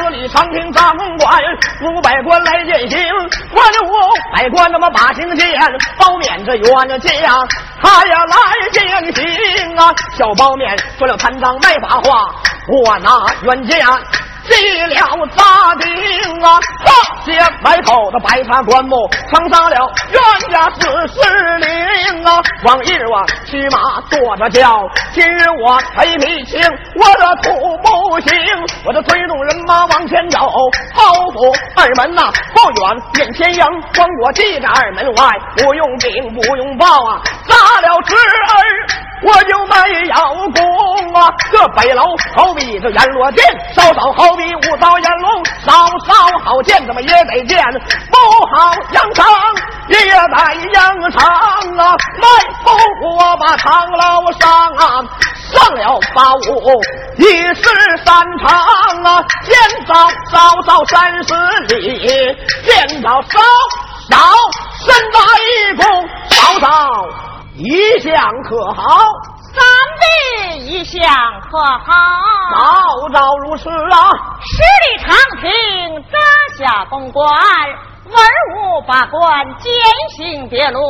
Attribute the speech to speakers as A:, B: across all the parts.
A: 请啊，十里长亭张官，五百官来践行。我的五百官那么把刑见，包面这冤家，他要来践行啊。小包面说了贪赃卖法话，我拿冤家。立了大鼎啊，接埋头的白茶棺木，藏杀了冤家四十灵啊。往日我骑马坐着轿，今日我推皮轻，我的土不行，我的催动人马往前走。包府二门呐不远，面前迎，光我记在二门外，不用兵不用报啊，杀了侄儿。我就没有功啊！这北楼好比这阎罗殿，稍稍好比五道阎龙，稍稍好见怎么也得见，不好扬长也得扬长啊！来，我把长楼上啊，上了八五一十三长啊，见早早早三十里，见早稍稍身在一躬，稍稍。一向可好？
B: 三弟一向可好？
A: 早早如此啊！
B: 十里长亭扎下公馆，文武百官践行别路，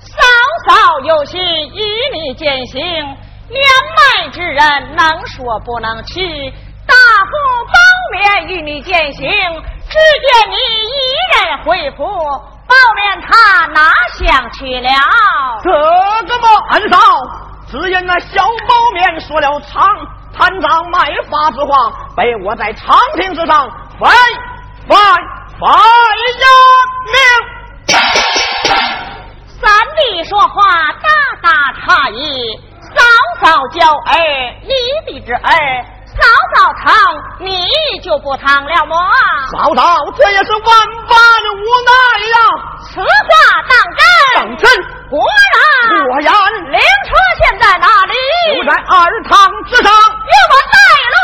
B: 嫂嫂有心与你践行，年迈之人能说不能去，大夫包面与你践行，只见你一人回府。包面他哪想去了？
A: 这个嘛，恩嫂，只因那小包面说了长贪赃卖法之话，被我在长亭之上翻翻翻呀命。
B: 三弟说话大大差异，嫂嫂教儿，你弟之儿。嫂嫂疼，你就不疼了么？
A: 嫂嫂，这也是万般的无奈呀。
B: 此话当
A: 真？当真。
B: 果然。
A: 果然。
B: 灵车现在哪里？
A: 就在二堂之上。
B: 给我带路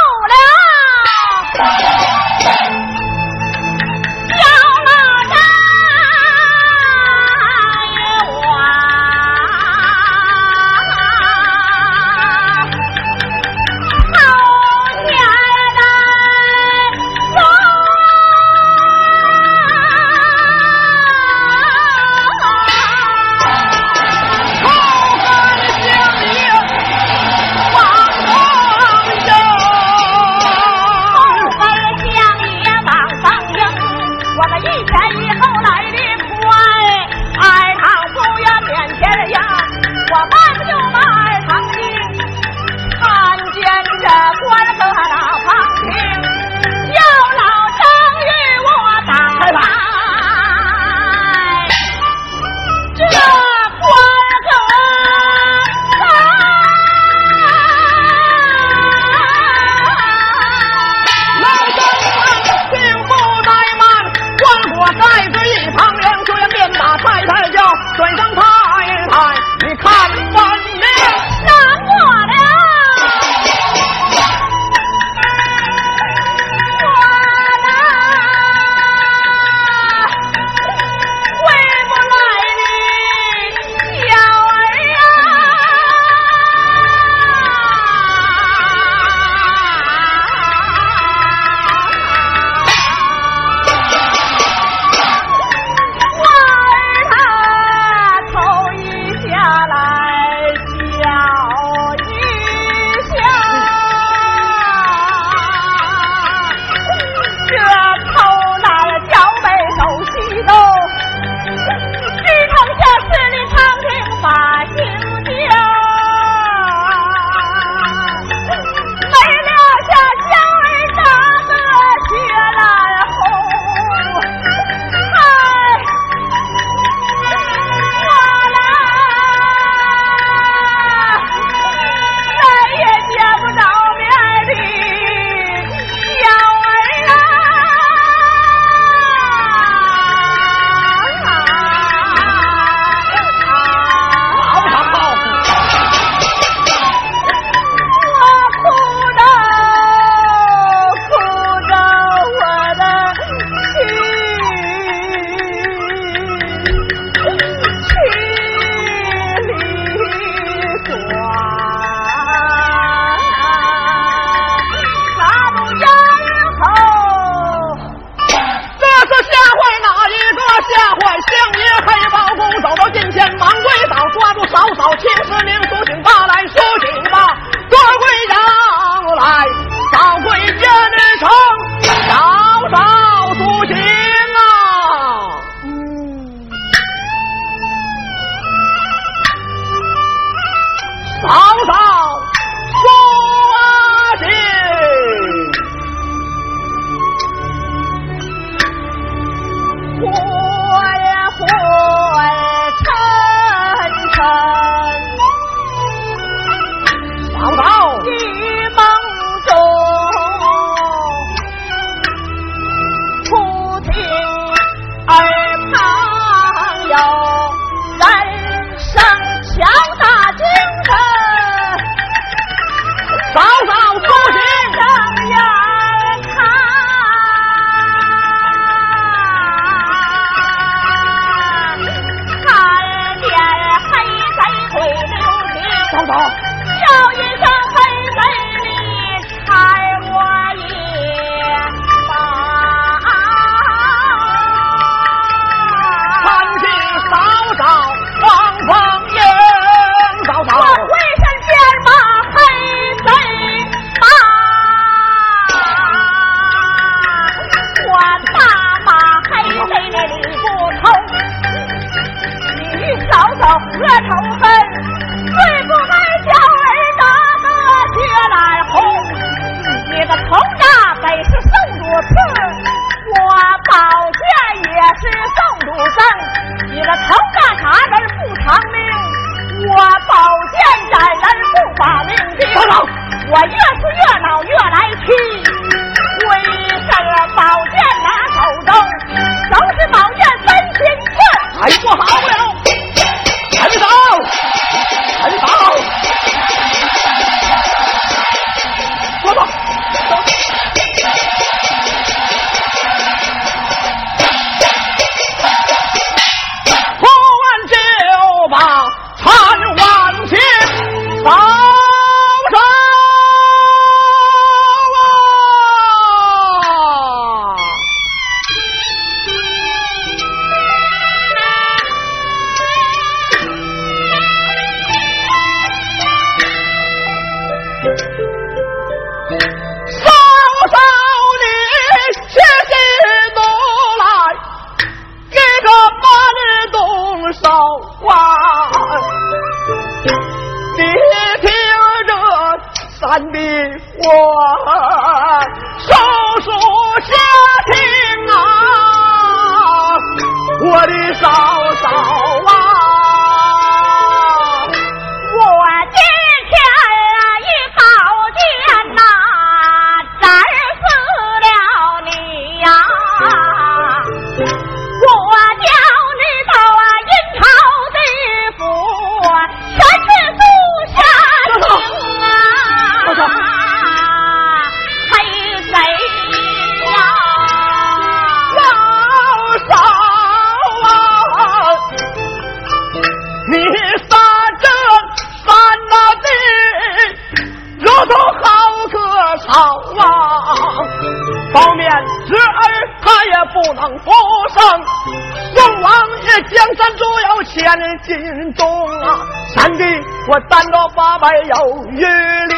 A: 还有玉林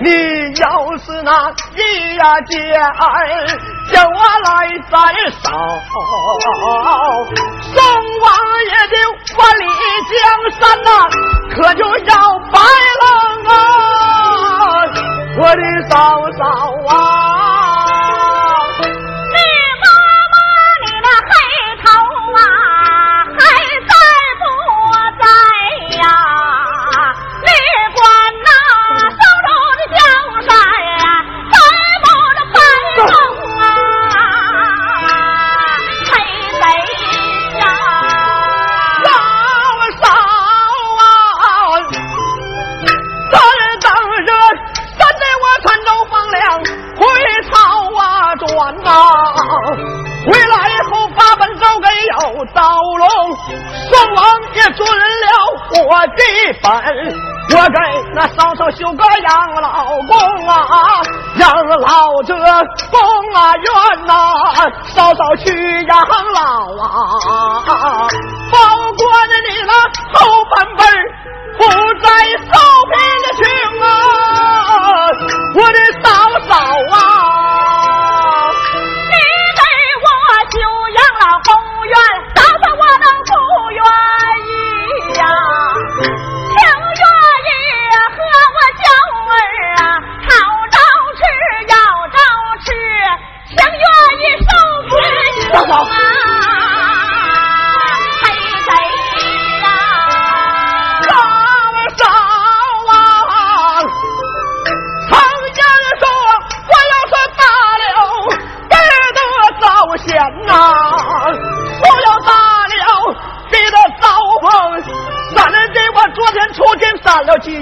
A: 你要是那一呀姐儿叫我来再扫宋王爷的万里江山呐可就要败了啊！我的嫂嫂啊
B: 那
A: 嫂嫂修个养老宫啊，养老这宫啊院呐，嫂嫂去养老啊，保管你那后半辈儿不再受贫的穷啊，我的嫂嫂啊，
B: 你给我修养老
A: 宫院。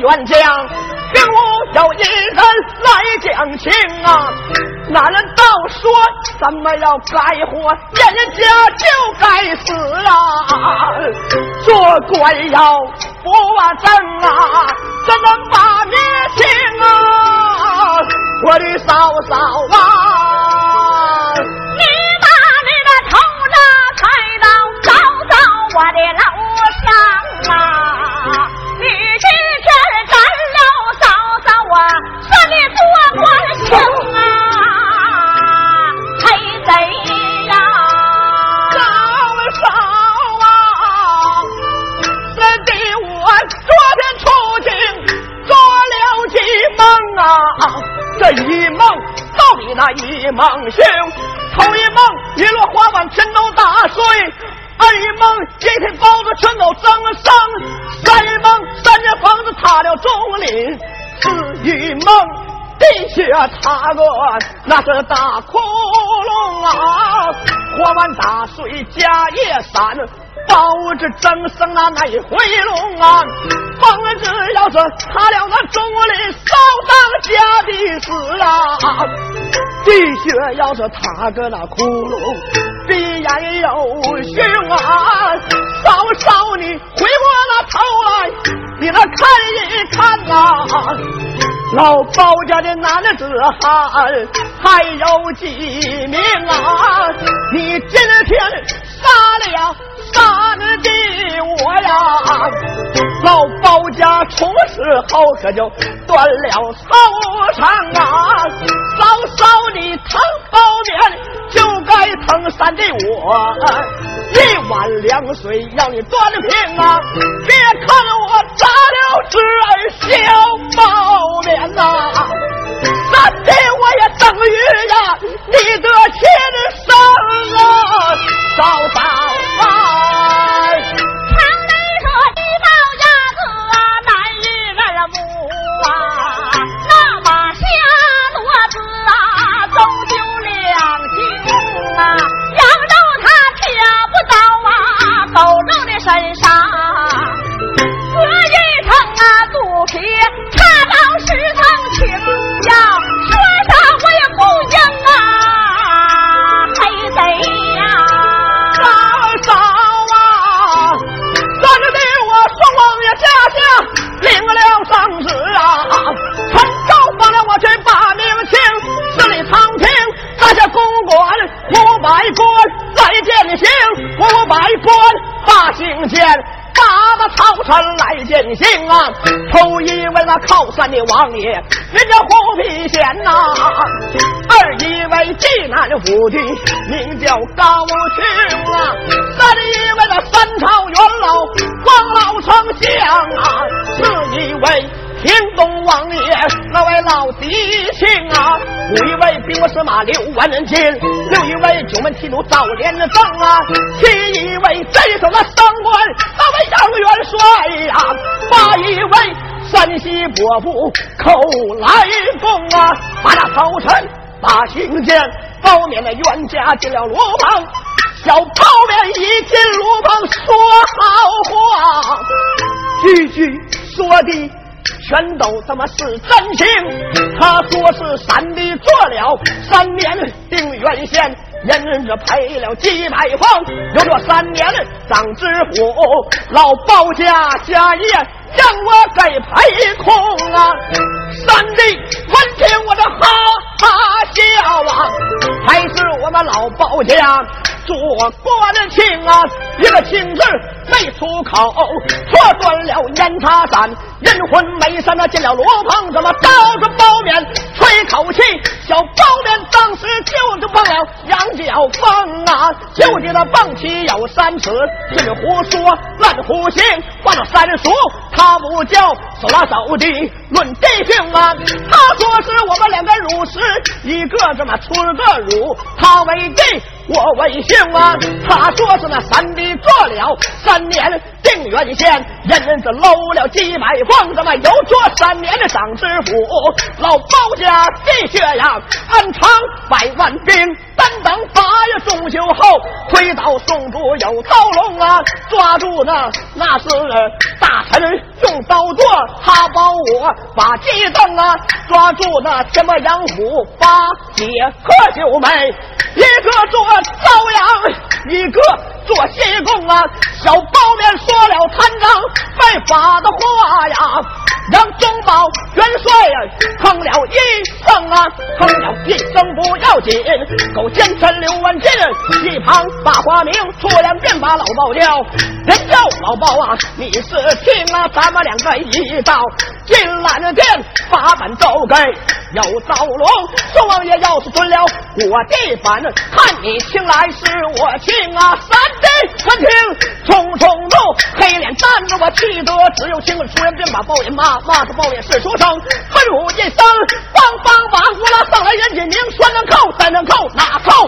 A: 元将，并无有一人来讲情啊！那人倒说怎么要该活，人家就该死啊！做官要不正啊，怎能把灭情啊？我的嫂嫂啊！
B: 你把你的头拿抬到高高我的楼啊？
A: 这一梦到底那一梦醒，头一梦一落花瓣全都打碎，二一梦一天包子全都蒸生，三一梦三间房子塌了中林，四一梦。地下塌个那是大窟窿啊，火完打碎家业散，包子蒸生啊那一回笼啊，房子要是塌了那中里扫当家的死啊，地下要是塌个那窟窿，必然有凶啊，嫂嫂你回过那头来，你那看一看啊。老包家的男子汉还有几名啊？你今天杀了杀的我呀！老包家出事后可就断了头肠啊！嫂嫂你疼包面就该疼三的我，一碗凉水要你端平啊！别看我扎了侄儿小包面呐，三弟我也等于呀你的亲生啊，嫂嫂啊！
B: 常得说一包鸭子难于二母啊，那马下骡子啊终究两斤啊，羊肉它挑不到啊狗肉的身上，姓啊！
A: 头一位那靠山的王爷，人家虎皮贤呐；二一位济南府的，名叫高俅啊；三一位那三朝元老王老丞相啊；四一位天东王爷那位老狄青啊；五一位兵部司马刘万金；六一位九门提督赵连正啊；七一位镇守那三关张元帅呀；把一位山西伯父寇来公啊；把那早晨把行见包面的冤家进了罗棚，小包面一进罗棚说好话，句句说的。全都他妈是真情。他说是三弟做了三年定远县，人这赔了几百方。有这三年长知府，老包家家业让我给赔空啊！三弟闻听我这哈哈笑啊，还是我们老包家做官情啊，一个情字没出口，错断了烟茶山，人魂没散，那进了罗棚，怎么倒着包面一口气？小包脸当时就就蹦了羊角蹦啊，就见那蹦起有三尺，是胡说乱胡行，换了三叔他不叫，手拉手的论弟兄啊，他说是我们两个乳师，一个这么吃个乳，他为弟。我为兄啊，他说是那三弟做了三年定远县，人人是搂了几百房，怎么又做三年的长知府？老包家的血呀，安藏百万兵，单等八月中秋后，推倒宋主有刀龙啊，抓住那那是大臣用刀剁，他保我把鸡凳啊，抓住那什么杨虎八姐和九妹，一个做朝阳，一个做西贡啊，小包面说了贪赃犯法的话呀，让中保元帅呀哼了一声啊，哼了一声不要紧，狗奸臣刘万金，一旁把花名出两便把老包叫，人叫老包啊，你是听啊，咱们两个一道进蓝殿，把本奏给有刀龙，宋王爷要是准了我的本，看你请来是我亲啊，三弟三听，匆匆怒，黑脸站着我气得只有青，出人便把包爷骂，骂他包爷是书生，吩咐一声，帮帮忙，我拉上来人家名，三能扣，三能扣，哪扣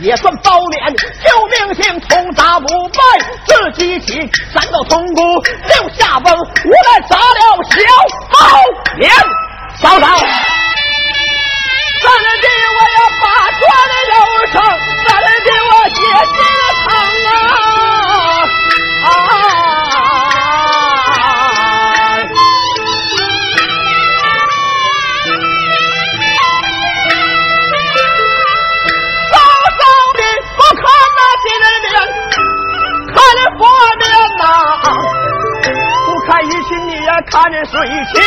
A: 也算包脸，救命性通达不败，自己起三道铜箍，六下风，无奈砸了小包脸，嫂嫂。咱的我要把砖的肉上，咱的我血血疼看着水清。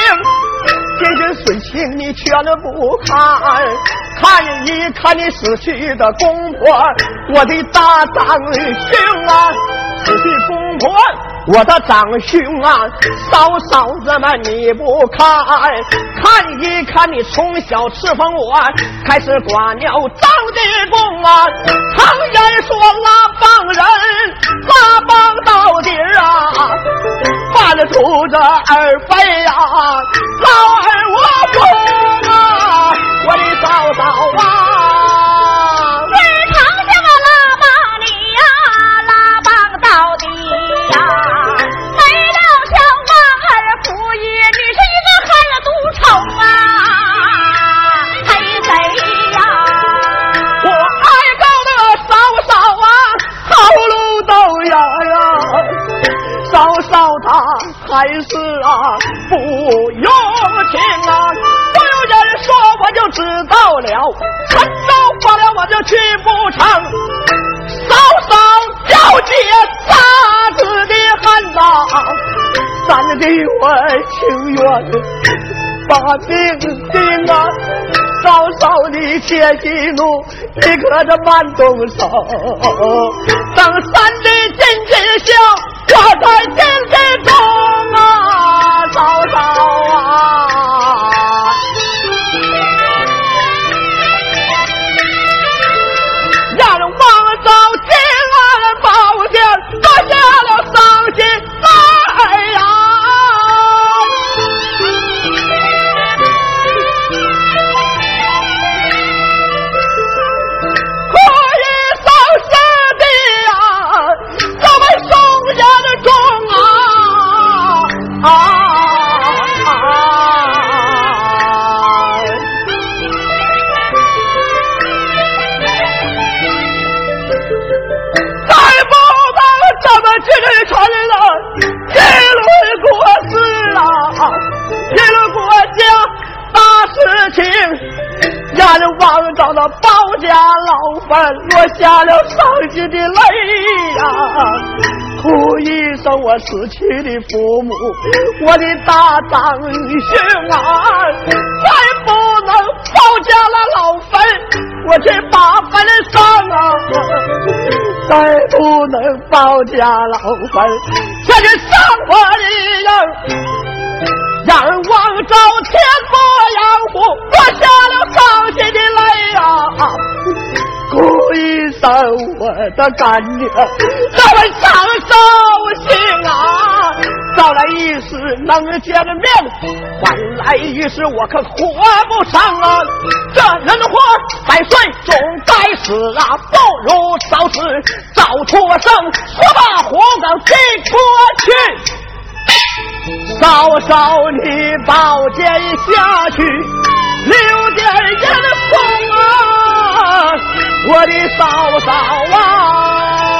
A: 这人水清你全都不看，看一看你死去的公婆，我的大长兄啊，死去公婆，我的长兄啊，嫂嫂子们你不看，看一看你从小侍奉我，开始管鸟当地公啊，常言说拉帮人，拉帮到底啊，犯了出这二非呀，老二。我不啊，我的嫂嫂啊，嫂嫂她还是啊不用情啊。都有人说我就知道了，陈州发了我就去不成。嫂嫂要结仨子的汉呐，咱的我情愿把命定啊。嫂嫂你且息怒，你可这慢动手，等三弟进去笑，我才进去中家老坟，落下了伤心的泪呀、哭一声我死去的父母，我的大长兄啊，再不能包家了老坟，我去把坟上啊，再不能包家老坟，这是上我的人。让王昭天魔杨虎，落下了伤心的来呀、哭一声我的干娘，咱们伤手心啊！
B: 到来一时能见面，晚来一时我可活不上啊！这人活百岁总该死啊，不如早死早脱生，说把火岗给过去。嫂嫂，你宝剑下去，留点烟的风啊，我的嫂嫂啊！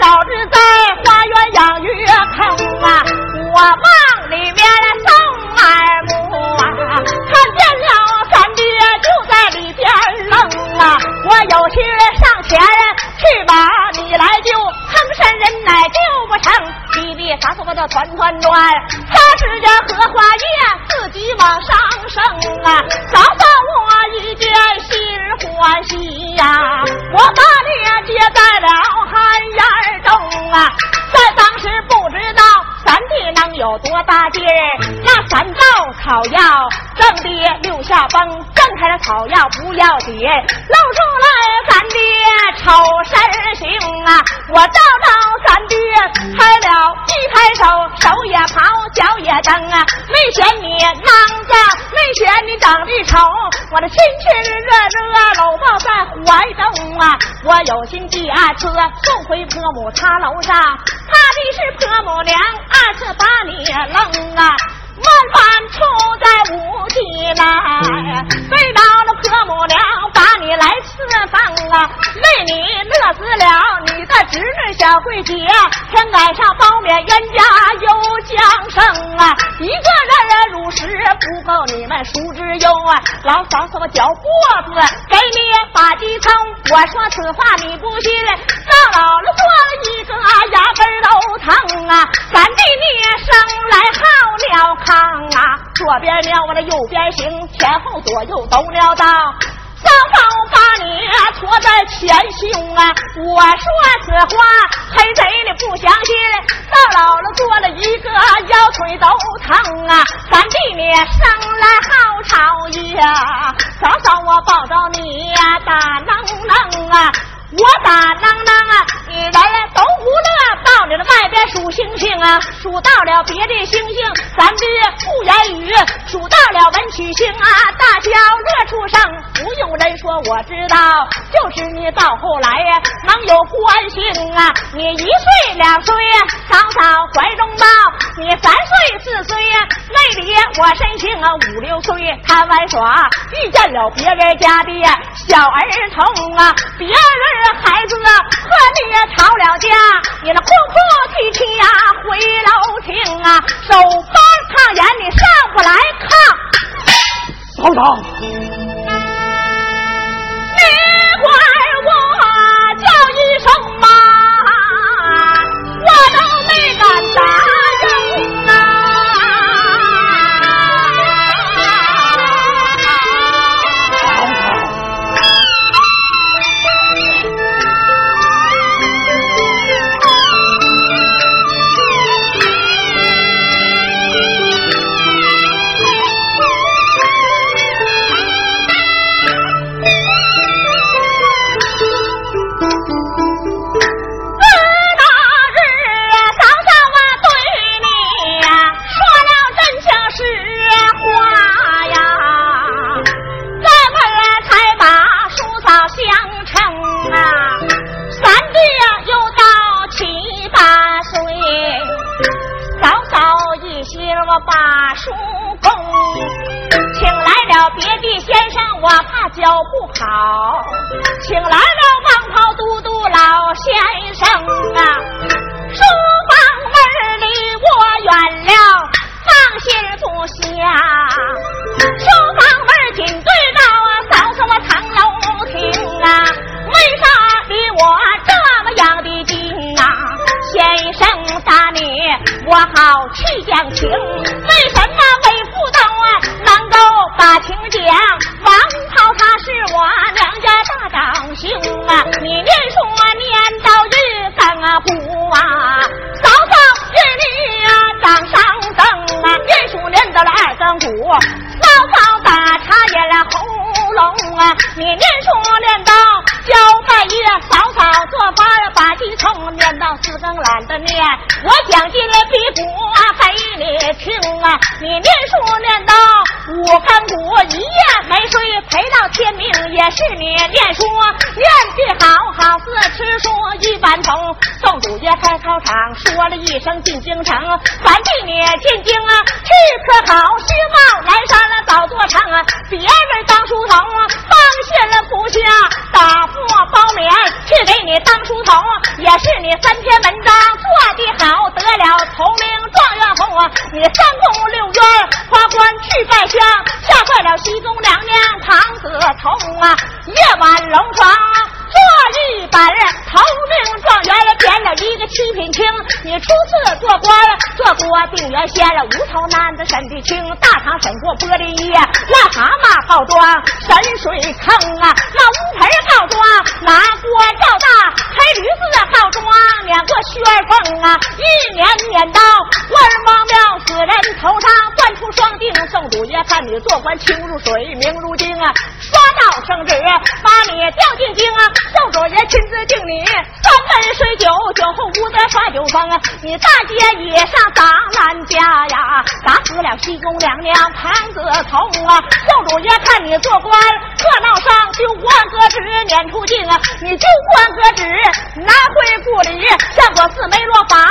B: 早日在花园养鱼坑啊，我往里面送二母啊，看见了三爹就在里边愣啊，我有心上前去把你来救。坑山人乃救不成，弟弟啥子我叫团团转，他是家荷花叶，自己往上升啊！早把我一见心欢喜呀，我把你接在了啊！在当时不知道三弟能有多大劲儿，那三道草药正爹六下崩，挣开了草药不要紧，露出来三爹丑身形啊！我照照爹，开了一拍手，手也跑，脚也蹬啊！没嫌你囊脏，没嫌你长得丑，我的亲亲热热搂抱在怀中啊！我有心第二次送回婆母她楼上。怕的是婆母娘二次把你扔啊，万般出在无地来，对到了婆母娘把你来吃饭啊，为你乐死了你的侄女小桂姐，天赶上包面冤家有将生啊，一个人如实不够你们熟之忧啊，老嫂子我脚脖子给你把鸡撑，我说此话你不信，让老了做一个牙根。都疼啊！咱弟你生来好了炕啊，左边尿我的右边行，前后左右都尿到。嫂嫂把你驮在前胸啊！我说此话，黑贼你不相信？到老了做了一个腰腿都疼啊！咱弟你生来好吵呀！嫂嫂我抱着你呀，大能能啊！我打啷啷啊！你人都不乐，到你的外边数星星啊，数到了别的星星，咱爹不言语；数到了文曲星啊，大小乐出声。不用人说，我知道，就是你到后来呀，能有关系啊。你一岁两岁呀，嫂嫂怀中抱；你三岁四岁呀，那里我身形啊五六岁，贪玩耍，遇见了别人家的小儿童啊，别人。孩子和你吵了架，你那哭哭啼啼呀回楼厅啊，手帮炕沿你上不来炕，
A: 嫂嫂，
B: 你管我叫一声妈，我都没敢答。相称啊，三弟呀又到七八岁，早早一些我把叔公请来了，别的先生我怕教不好，请来了王袍都督老先生啊，书房门儿离我远了，放心坐下。娘娘唐子彤啊，夜晚龙床。做一本头名状元了，编了一个七品清。你初次做官，做官定元县了，无头男子审的清，大堂审过玻璃叶，癞蛤蟆告状，神水坑啊，那乌盆告状，拿锅照大，黑驴子告状，撵过薛凤啊，一年撵到官王庙，死人头上断出双锭。宋主爷看你做官清如水，明如镜啊，刷到圣旨，把你调进京啊。宋主爷亲自敬你三杯水酒，酒后无得耍酒疯啊！你大街也上打俺家呀，打死了西宫娘娘庞子彤啊！宋主爷看你做官热闹丧，就官革职撵出境啊！你就官革职拿回故里，相国四没落法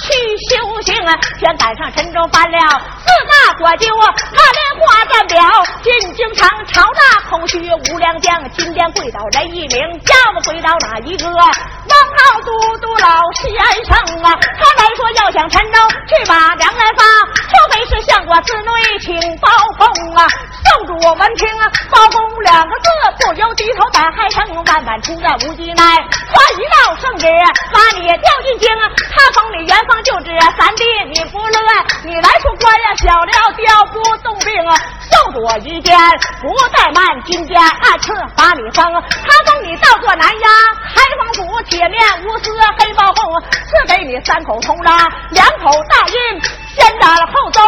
B: 去修行啊！全赶上陈州搬了四大国舅啊，那莲花站表进京城，朝大空虚无良将，今天跪倒人一名，要么跪倒哪一个？王浩都督老先生啊，他来说要想陈州去把粮来发，除非是相国寺内请包公啊。宋主闻听啊，包公两个字不由低头打嗨声，万般出战无计奈，发一道圣旨把你调进京啊，他封你元方就职三弟，你不乐，你来出官呀，小了调不动兵啊。宋主我一见不怠慢，今天二次把你封，他封你倒做南衙开封府铁面无私黑包公，赐给你三口铜章，两口大印，先打了后奏。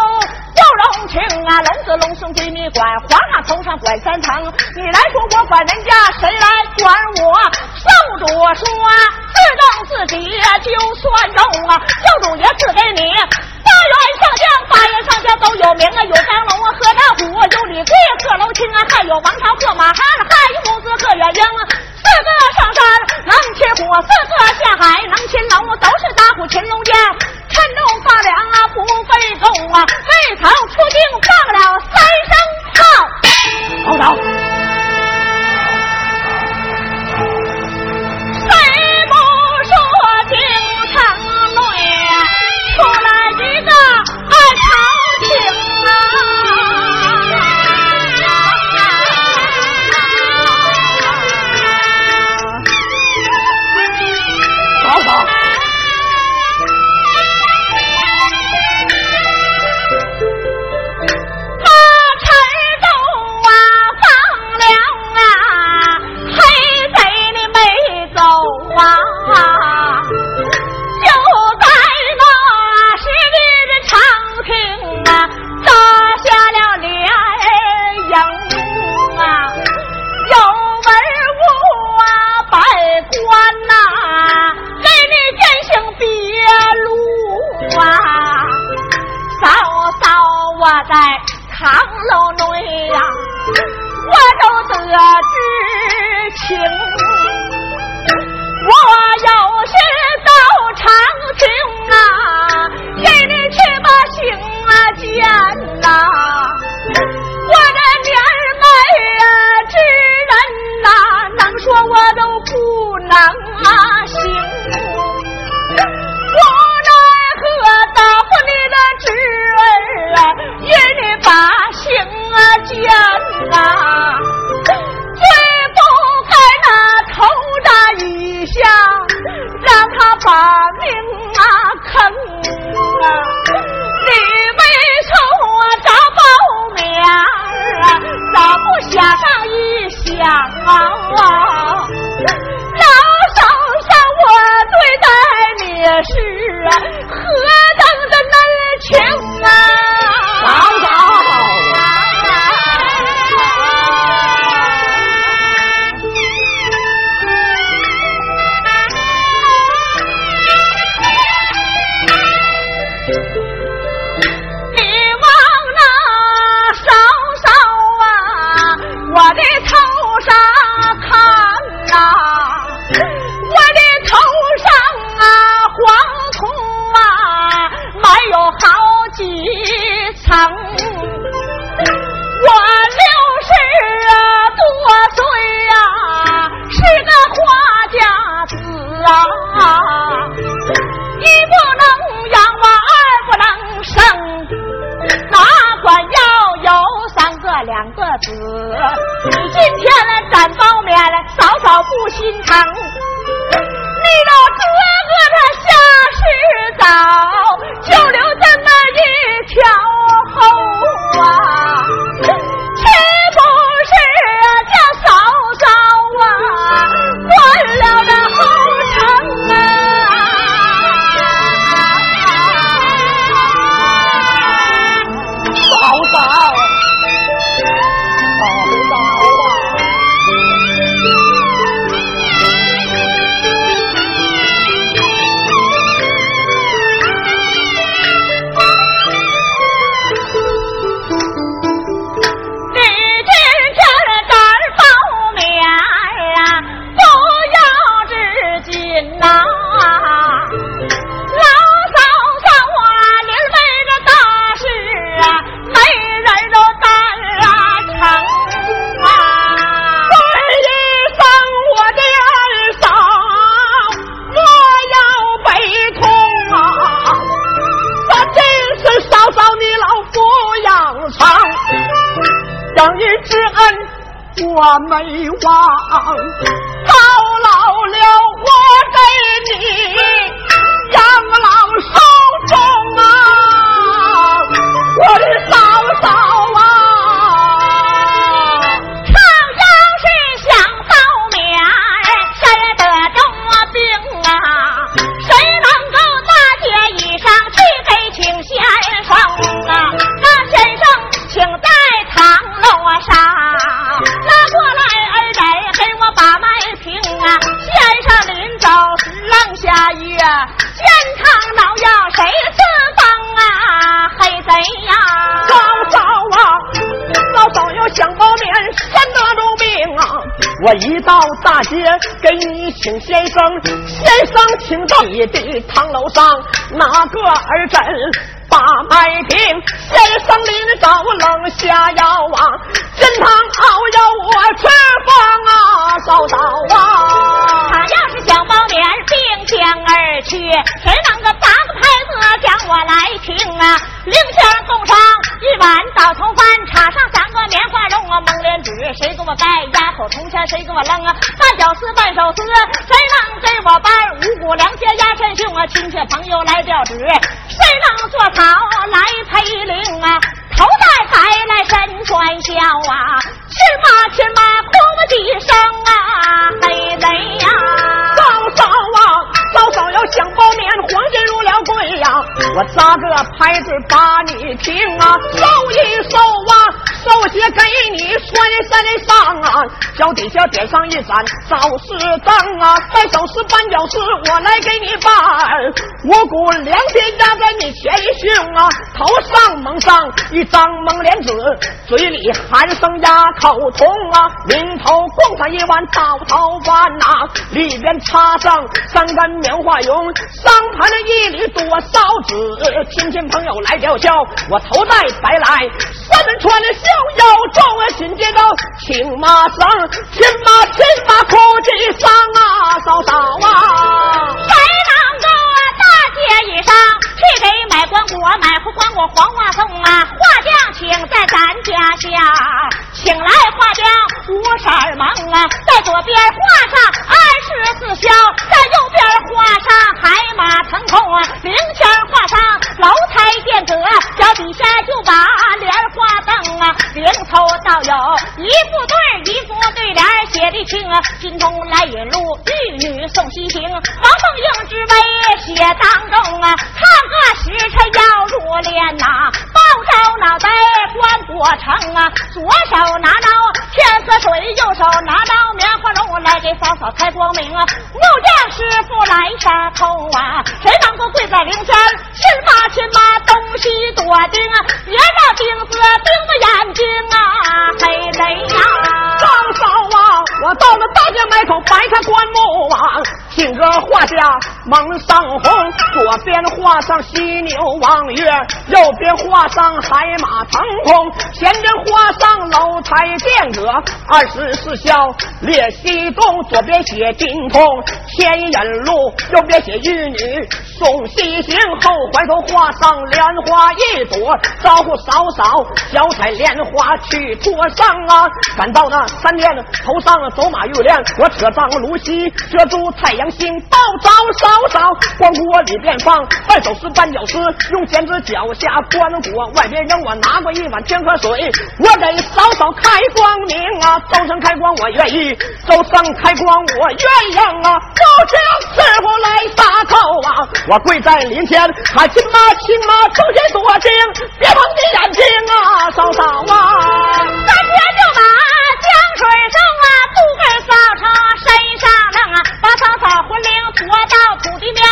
B: 叫龙庆啊，龙子龙兄归你管，皇上头上管三堂。你来说我管人家，谁来管我？圣主说，自动自己就算中啊。教主爷赐给你八员上将，八员上将都有名啊，有张龙啊，贺大虎啊，有李贵，贺楼清啊，还有王朝，贺马汉，还有母子贺元英。四个上山能吃虎，四个下海能擒龙，都是打虎擒龙剑。趁重发粮啊，不费工啊，未曾出境放了三声炮。
A: 好走。
B: 哎呀健康老要谁自方啊？黑贼呀。高烧啊
A: 老烧
B: 又想
A: 包面先得住病啊。我一到大街给你请先生先生请到你的堂楼上拿个儿枕把脉听，先生临走冷下遥望，金汤熬药我吃方啊，嫂嫂啊，
B: 他要是小包年并肩而去，谁能够打个牌子讲我来听啊？零钱供上一碗倒头饭，插上三个棉花绒啊，蒙脸纸，谁给我盖牙口铜钱？谁给我扔啊？半小丝半手丝，谁能给我办五谷粮鞋压身胸啊？亲戚朋友来调纸，谁能做草来陪灵啊？头戴白来身穿孝啊，亲妈亲妈哭我几声啊？黑贼呀，
A: 嫂嫂啊，嫂嫂要想包面，黄金入了柜呀，我扎个牌子把你听啊，收一收啊。手写给你，穿身上啊，脚底下点上一盏早市灯啊，再手是绊脚石，我来给你办。五谷两天压在你前胸啊，头上蒙上一张蒙脸纸，嘴里喊声哑口痛啊，临头供上一碗倒头饭呐，里边插上三根棉花绒，桑盘了一缕多少纸，亲戚朋友来吊孝，我头戴白来，三门穿的。要中啊！紧接着请马桑，亲马亲马哭几声啊！嫂嫂啊，
B: 谁能够啊大街以上去给买棺椁，买壶棺椁黄花送啊？画匠。请在咱家下，请来画匠五色忙啊，在左边画上二十四孝，画上
A: 犀牛望月，右边画上海马腾空，前边画上楼台殿阁，二十四孝列西东，左边写金童牵引路，右边写玉女送西行，后怀头画上莲花一朵，招呼嫂嫂脚踩莲花去托上啊，赶到那三殿头上走马玉莲，我扯上芦席遮住太阳星，嫂嫂，光锅里边放半手撕半脚丝，用剪子脚下关锅，外边扔我拿过一碗天河水，我给嫂嫂开光明啊，周生开光我愿意，周生开光我愿意啊，不请师傅来杀口啊，我跪在灵前喊亲妈亲妈，忠心多情，别蒙你眼睛啊，嫂嫂啊，
B: 三天就把江水送啊，不扔啊，把嫂嫂魂灵驮到土地庙，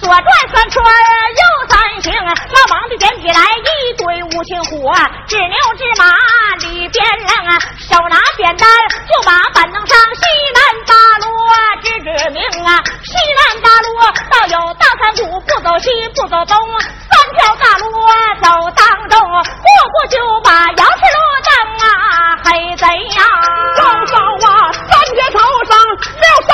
B: 左转三圈右三行啊，老王的捡起来一堆五青虎啊，指牛指马里边扔啊，手拿扁担就把板凳上西南大路啊指指明啊，西南大路倒有大山谷，不走西不走东，三条大路走当中，过过就把瑶池路灯啊，黑贼呀！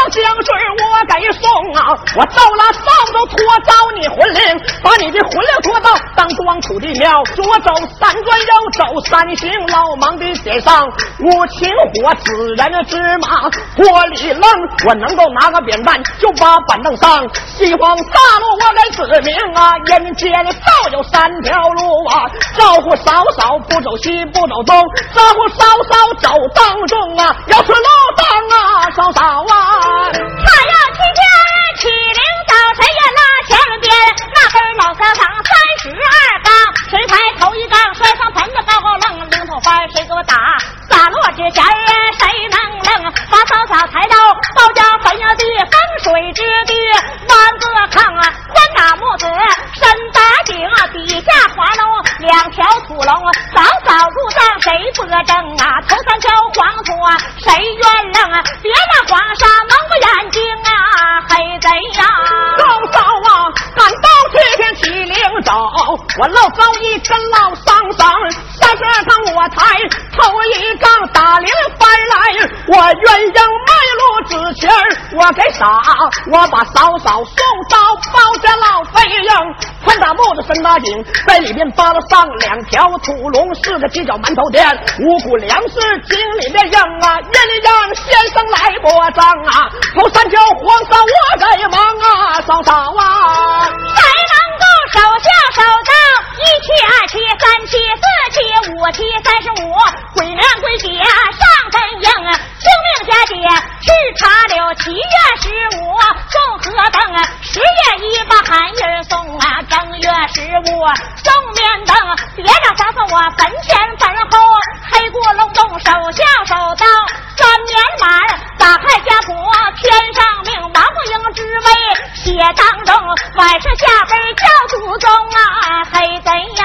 A: 江，水我给送啊，我到了扫帚拖着你魂灵，把你的魂灵拖到当庄土地庙，左走三转右走三行，老忙的写上五禽火，死人芝麻锅里扔，我能够拿个扁担就把板凳上西方大路我给指明啊，人间道有三条路啊，招呼嫂嫂不走西不走东，招呼嫂嫂走当中啊，要是路当啊，嫂嫂啊。
B: 他要七天起领导，谁也拉前边那根老三房三十二杠，谁抬头一杠摔上盆子高高愣，零头翻谁给我打？洒落之前谁能愣？把嫂嫂抬到包家坟呀地风水之地，弯个炕啊，宽打木子，深打井啊，底下滑龙两条土龙，嫂嫂入葬谁不争啊？头三条黄土啊，谁冤枉啊？别让皇上我
A: 老高一根老桑桑，三十二趟我抬头一杠打铃翻来，我鸳鸯卖路之前我给傻，我把嫂嫂送到包家老飞鹰，宽大木子深大井，在里面扒了上两条土龙，四个犄角馒头店，五谷粮食井里面扔啊，愿意让先生来拨账啊，头三条黄沙我给忙啊，嫂嫂啊。
B: 谁能够手下手到一七二七三七四七五七三十五，鬼娘鬼姐上阵营，清明佳节吃茶柳，七月十五送河灯，十月一把寒衣送啊，正月十五送面灯，别让嫂嫂我坟前坟后黑咕隆咚，手下手刀三年满，打开家谱天上命，王不英之位写当中，晚上下班叫祖宗啊，黑贼呀！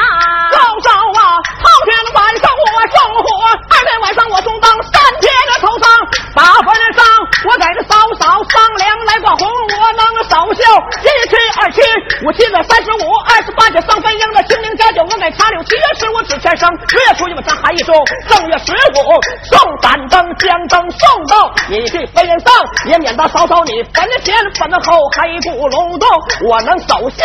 A: 高嫂啊，头天晚上我送火，二天晚上我送当，三天的头上打坟上，我给这扫扫商量来挂红，我能少孝一七二七五七的三十五，二十八节上飞鹰的清明家酒，我给茶柳七月十五吃是前生，月初一咱还一种，正月十五送三灯，将灯送到你的坟上，也免得嫂嫂你坟前坟后黑不隆咚。我能守孝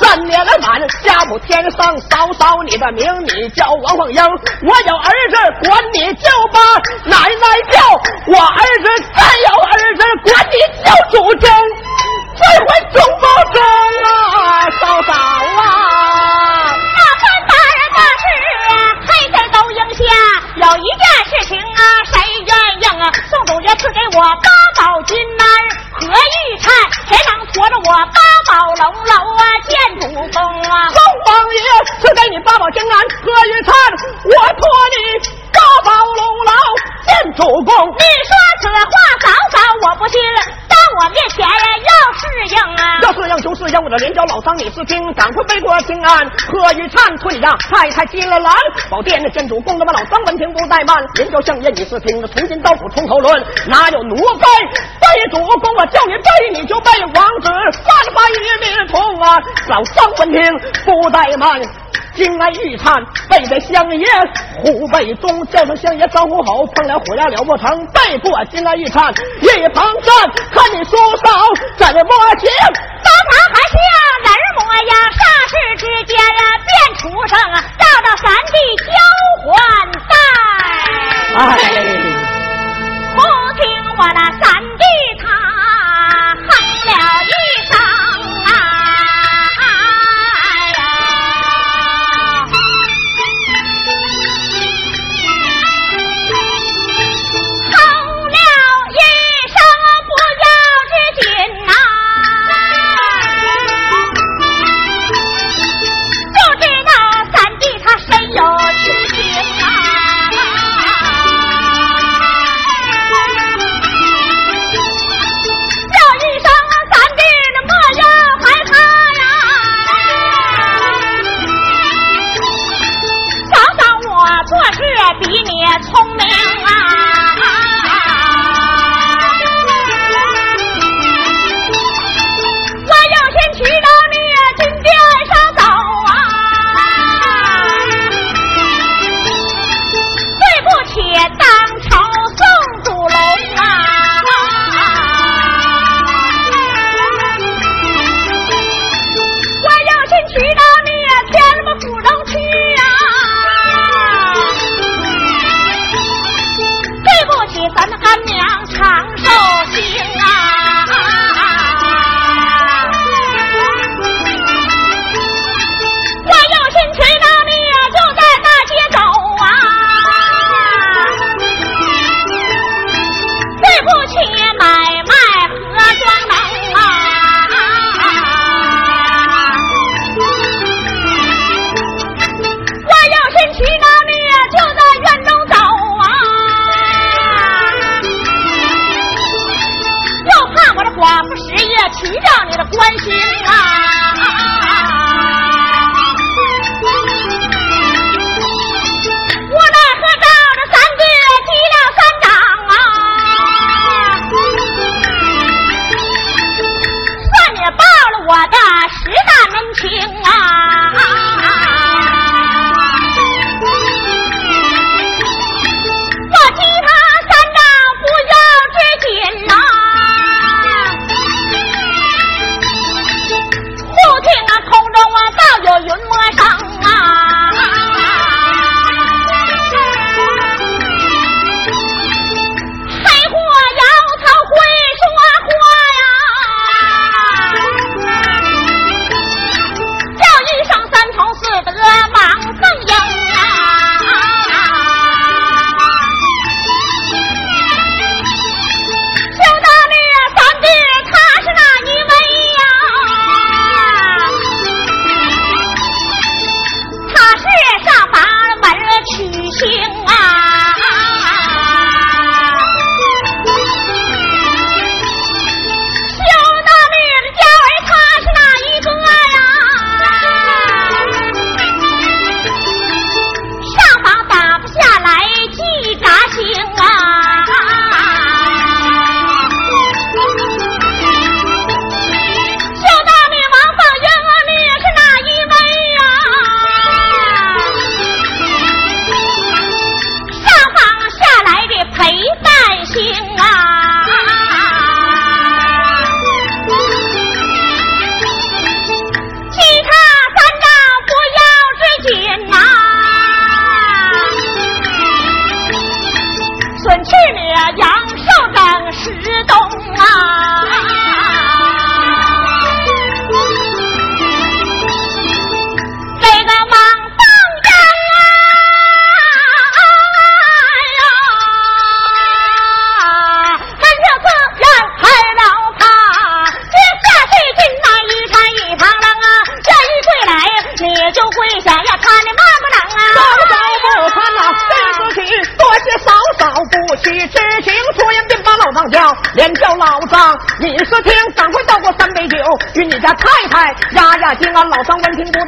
A: 三年来满，家母天上嫂嫂你的名你叫王凤英，我有儿子管你就把奶奶叫，我儿子再有儿子管你叫祖宗，这回中不中啊，嫂嫂啊？
B: 那番大人大事啊，开在都应下有一件事情啊，谁愿应啊？宋祖爷赐给我八宝金儿和玉钗，谁能驮着我八宝龙楼啊？见主公啊！
A: 宋王爷赐给你八宝金鞍和玉钗，我托你主公。
B: 你说此话，早早我不信。我面前要适应啊，
A: 要适应就适应。我的连教老桑，你是听，赶快背过平安。贺玉灿退让，太太进了蓝。宝殿的建主公，他妈老桑闻听不怠慢。连教相爷你是听，从今刀斧从头论，哪有奴婢背主公？我叫你背你就背，王子万法与民同啊！老桑闻听不怠慢。金安玉灿背着相爷虎背中，叫声相爷招呼好，碰了虎牙了不成？背过金安玉灿一旁站，看你叔嫂怎么行？
B: 嫂嫂还像人模样，霎时之间啊变畜生，到到三弟交
A: 还带。哎，
B: 不听我那三弟他哼了一声。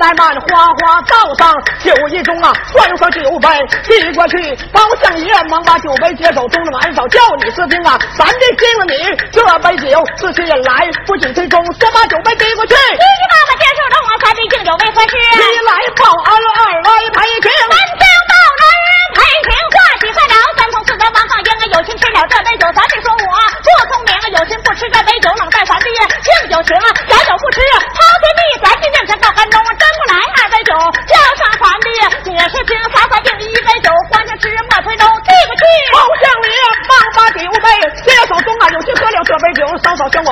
A: 闻听不怠慢，哗哗倒上酒一盅啊，端上酒杯递过去，包相爷忙把酒杯接手，中了满手叫你是听啊，咱这敬了你这杯酒，自吸引来，不紧推中，说把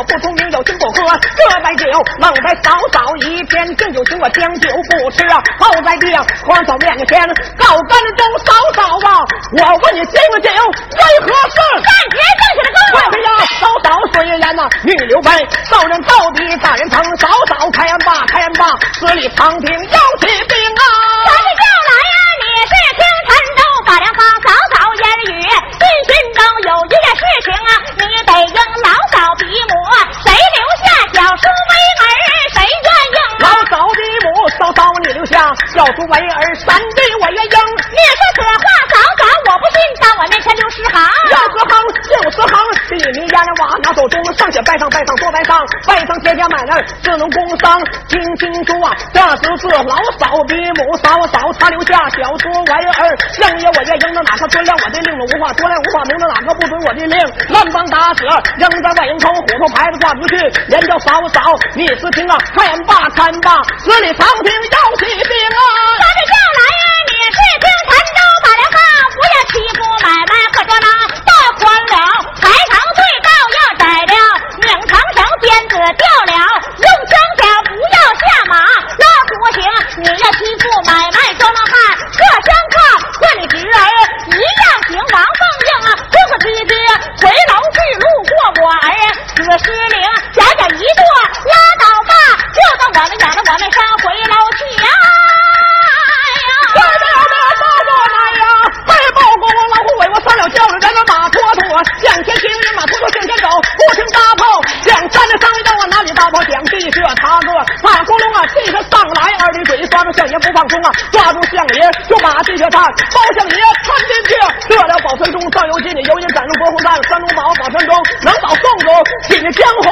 B: 我不聪明，有心不
A: 喝这杯酒，冷在嫂嫂一片敬酒情，我将酒不吃啊，泡在地皇嫂面前告干中，嫂嫂啊，我问你敬个酒为何事？
B: 干爹正起来跟我。
A: 哎呀，嫂嫂说言呐，女刘备，道人到底大人疼，嫂嫂开恩吧，开恩吧，十里长亭买卖只能工商。听清楚啊，这时是老嫂的母嫂嫂，她留下小多玩意儿，应爷我也应到哪个遵了我的令了无话说来无话明着哪个不准我的令，乱帮打死扔在外营头，虎头牌子挂不去，连叫嫂嫂你是听啊，看吧看吧，十里长亭要起兵啊！
B: 咱们叫来呀，你是听陈州把粮方，不要欺负买卖或者那大宽了，财堂隧道要窄了，拧长绳鞭子掉了，
A: 包相爷窜进去，得了保存中，上游记你游吟斩入国红山，山东保保存中能保宋中，起江湖